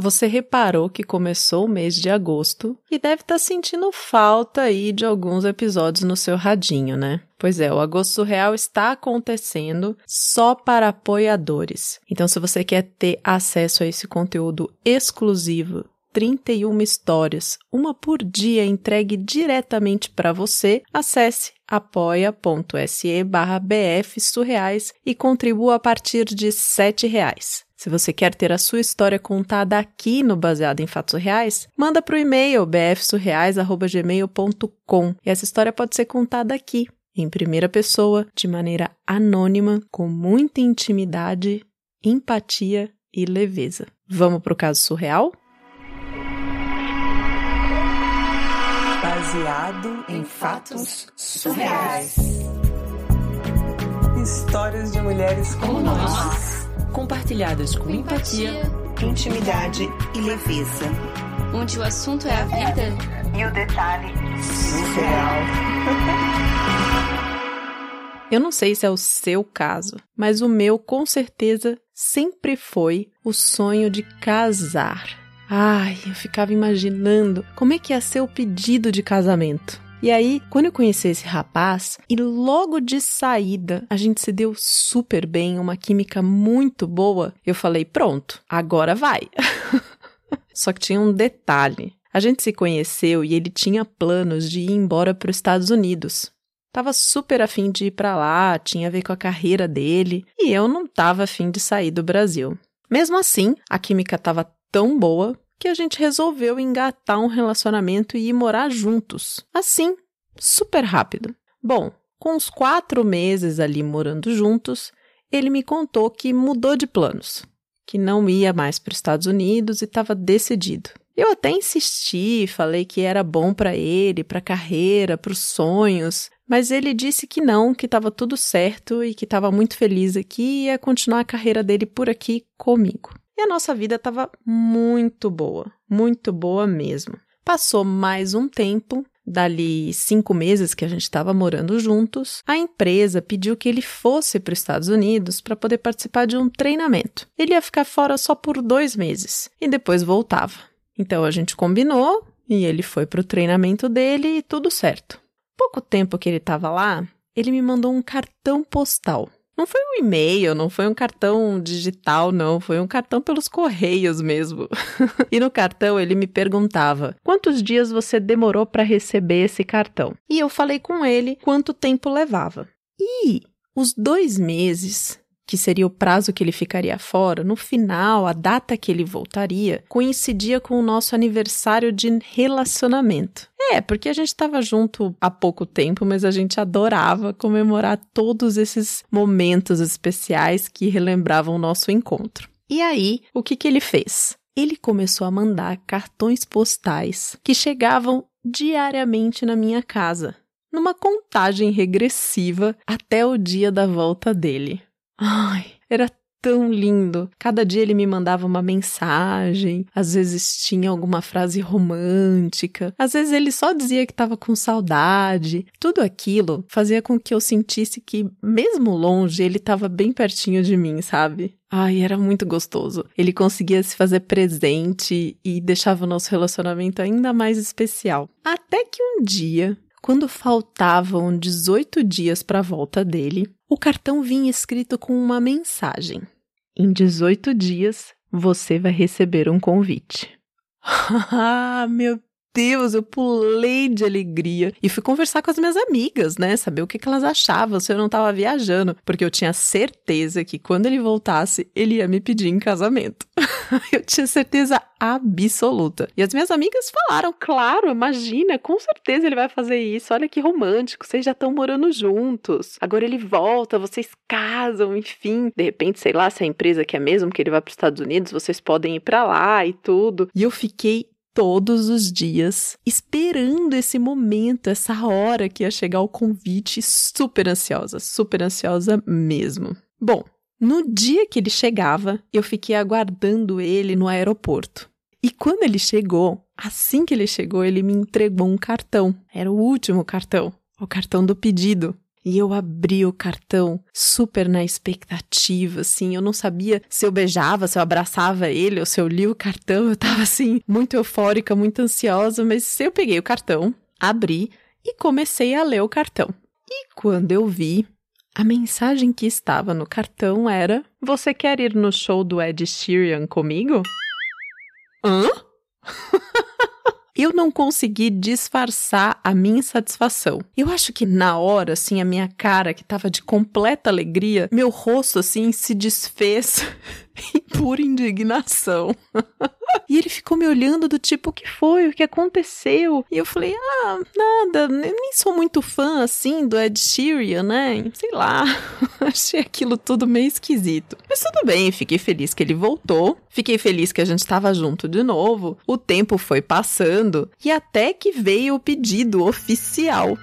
Você reparou que começou o mês de agosto e deve estar tá sentindo falta aí de alguns episódios no seu radinho, né? Pois é, o Agosto Surreal está acontecendo só para apoiadores. Então, se você quer ter acesso a esse conteúdo exclusivo 31 histórias, uma por dia entregue diretamente para você, acesse apoia.se barra bfsurreais e contribua a partir de R$ reais. Se você quer ter a sua história contada aqui no Baseado em Fatos Reais, manda para o e-mail bfsurreais.gmail.com e essa história pode ser contada aqui, em primeira pessoa, de maneira anônima, com muita intimidade, empatia e leveza. Vamos para o caso surreal? Baseado em fatos surreais. Histórias de mulheres como nós compartilhadas com empatia, intimidade e leveza. Onde o assunto é a vida e o detalhe surreal. Eu não sei se é o seu caso, mas o meu com certeza sempre foi o sonho de casar. Ai, eu ficava imaginando como é que ia ser o pedido de casamento. E aí, quando eu conheci esse rapaz, e logo de saída a gente se deu super bem, uma química muito boa, eu falei: pronto, agora vai. Só que tinha um detalhe. A gente se conheceu e ele tinha planos de ir embora para os Estados Unidos. Tava super afim de ir para lá, tinha a ver com a carreira dele, e eu não tava afim de sair do Brasil. Mesmo assim, a química tava tão boa que a gente resolveu engatar um relacionamento e ir morar juntos. Assim, super rápido. Bom, com uns quatro meses ali morando juntos, ele me contou que mudou de planos, que não ia mais para os Estados Unidos e estava decidido. Eu até insisti, falei que era bom para ele, para a carreira, para os sonhos, mas ele disse que não, que estava tudo certo e que estava muito feliz aqui e ia continuar a carreira dele por aqui comigo. E a nossa vida estava muito boa, muito boa mesmo. Passou mais um tempo, dali cinco meses que a gente estava morando juntos, a empresa pediu que ele fosse para os Estados Unidos para poder participar de um treinamento. Ele ia ficar fora só por dois meses e depois voltava. Então a gente combinou e ele foi para o treinamento dele e tudo certo. Pouco tempo que ele estava lá, ele me mandou um cartão postal não foi um e-mail, não foi um cartão digital, não. Foi um cartão pelos correios mesmo. e no cartão ele me perguntava: quantos dias você demorou para receber esse cartão? E eu falei com ele quanto tempo levava. E os dois meses que seria o prazo que ele ficaria fora, no final, a data que ele voltaria, coincidia com o nosso aniversário de relacionamento. É, porque a gente estava junto há pouco tempo, mas a gente adorava comemorar todos esses momentos especiais que relembravam o nosso encontro. E aí, o que, que ele fez? Ele começou a mandar cartões postais que chegavam diariamente na minha casa, numa contagem regressiva até o dia da volta dele. Ai, era tão lindo. Cada dia ele me mandava uma mensagem, às vezes tinha alguma frase romântica, às vezes ele só dizia que estava com saudade. Tudo aquilo fazia com que eu sentisse que, mesmo longe, ele estava bem pertinho de mim, sabe? Ai, era muito gostoso. Ele conseguia se fazer presente e deixava o nosso relacionamento ainda mais especial. Até que um dia quando faltavam 18 dias para a volta dele, o cartão vinha escrito com uma mensagem: Em 18 dias você vai receber um convite. ah, meu Deus, eu pulei de alegria e fui conversar com as minhas amigas, né? Saber o que, elas achavam se eu não estava viajando, porque eu tinha certeza que quando ele voltasse, ele ia me pedir em casamento. eu tinha certeza absoluta. E as minhas amigas falaram, claro, imagina, com certeza ele vai fazer isso. Olha que romântico, vocês já estão morando juntos. Agora ele volta, vocês casam, enfim. De repente, sei lá, se a empresa quer mesmo que ele vá para os Estados Unidos, vocês podem ir para lá e tudo. E eu fiquei todos os dias, esperando esse momento, essa hora que ia chegar o convite, super ansiosa, super ansiosa mesmo. Bom, no dia que ele chegava, eu fiquei aguardando ele no aeroporto. E quando ele chegou, assim que ele chegou, ele me entregou um cartão. Era o último cartão, o cartão do pedido. E eu abri o cartão super na expectativa, assim. Eu não sabia se eu beijava, se eu abraçava ele ou se eu li o cartão. Eu tava, assim, muito eufórica, muito ansiosa. Mas eu peguei o cartão, abri e comecei a ler o cartão. E quando eu vi, a mensagem que estava no cartão era: Você quer ir no show do Ed Sheeran comigo? Hã? eu não consegui disfarçar a minha insatisfação. Eu acho que na hora, assim, a minha cara, que tava de completa alegria, meu rosto, assim, se desfez em pura indignação. e ele ficou me olhando do tipo, o que foi? O que aconteceu? E eu falei, ah, nada, nem sou muito fã, assim, do Ed Sheeran, né? Sei lá, achei aquilo tudo meio esquisito. Mas tudo bem, fiquei feliz que ele voltou, fiquei feliz que a gente estava junto de novo, o tempo foi passando, e até que veio o pedido oficial.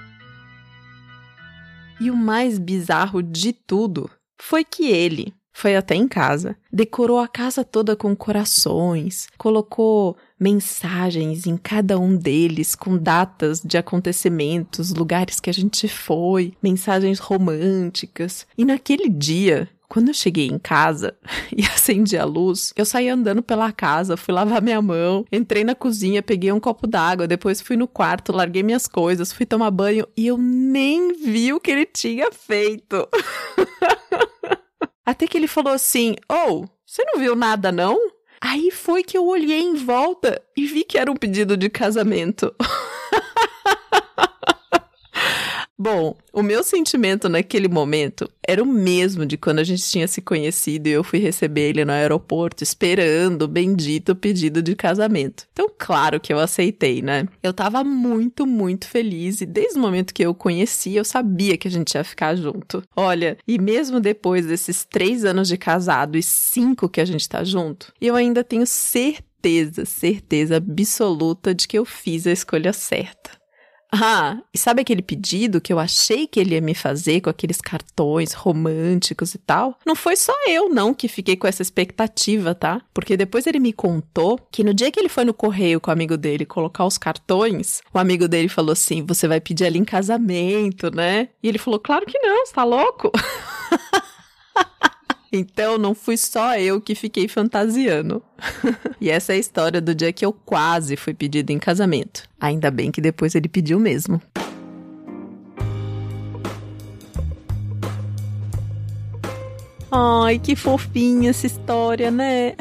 E o mais bizarro de tudo foi que ele, foi até em casa, decorou a casa toda com corações, colocou mensagens em cada um deles com datas de acontecimentos, lugares que a gente foi, mensagens românticas. E naquele dia, quando eu cheguei em casa e acendi a luz, eu saí andando pela casa, fui lavar minha mão, entrei na cozinha, peguei um copo d'água, depois fui no quarto, larguei minhas coisas, fui tomar banho e eu nem vi o que ele tinha feito. Até que ele falou assim: Oh, você não viu nada, não? Aí foi que eu olhei em volta e vi que era um pedido de casamento. Bom, o meu sentimento naquele momento era o mesmo de quando a gente tinha se conhecido e eu fui receber ele no aeroporto esperando o bendito pedido de casamento. Então, claro que eu aceitei, né? Eu tava muito, muito feliz e desde o momento que eu conheci, eu sabia que a gente ia ficar junto. Olha, e mesmo depois desses três anos de casado e cinco que a gente tá junto, eu ainda tenho certeza, certeza absoluta de que eu fiz a escolha certa. Ah, e sabe aquele pedido que eu achei que ele ia me fazer com aqueles cartões românticos e tal? Não foi só eu, não, que fiquei com essa expectativa, tá? Porque depois ele me contou que no dia que ele foi no correio com o amigo dele colocar os cartões, o amigo dele falou assim: Você vai pedir ela em casamento, né? E ele falou: Claro que não, você tá louco? Então não fui só eu que fiquei fantasiando. e essa é a história do dia que eu quase fui pedido em casamento. Ainda bem que depois ele pediu mesmo. Ai, que fofinha essa história, né?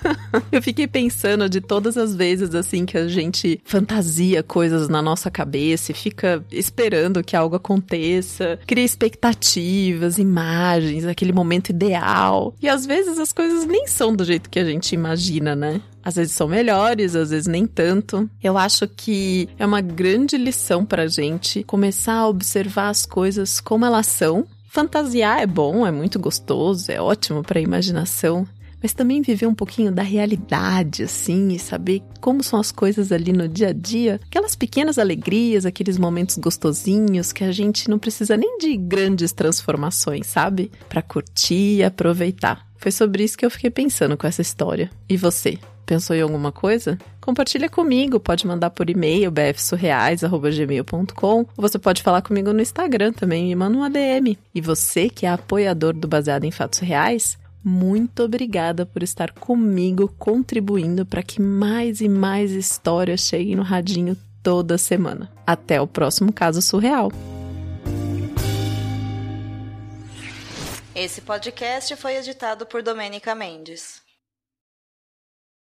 eu fiquei pensando de todas as vezes assim que a gente fantasia coisas na nossa cabeça e fica esperando que algo aconteça, cria expectativas, imagens, aquele momento ideal. E às vezes as coisas nem são do jeito que a gente imagina, né? Às vezes são melhores, às vezes nem tanto. Eu acho que é uma grande lição pra gente começar a observar as coisas como elas são Fantasiar é bom, é muito gostoso, é ótimo para a imaginação, mas também viver um pouquinho da realidade, assim, e saber como são as coisas ali no dia a dia, aquelas pequenas alegrias, aqueles momentos gostosinhos que a gente não precisa nem de grandes transformações, sabe? Para curtir e aproveitar. Foi sobre isso que eu fiquei pensando com essa história. E você? Pensou em alguma coisa? Compartilha comigo, pode mandar por e-mail bfsurreais@gmail.com. Ou você pode falar comigo no Instagram também, me manda um ADM. E você que é apoiador do Baseado em Fatos Reais, muito obrigada por estar comigo contribuindo para que mais e mais histórias cheguem no radinho toda semana. Até o próximo caso surreal. Esse podcast foi editado por Domênica Mendes.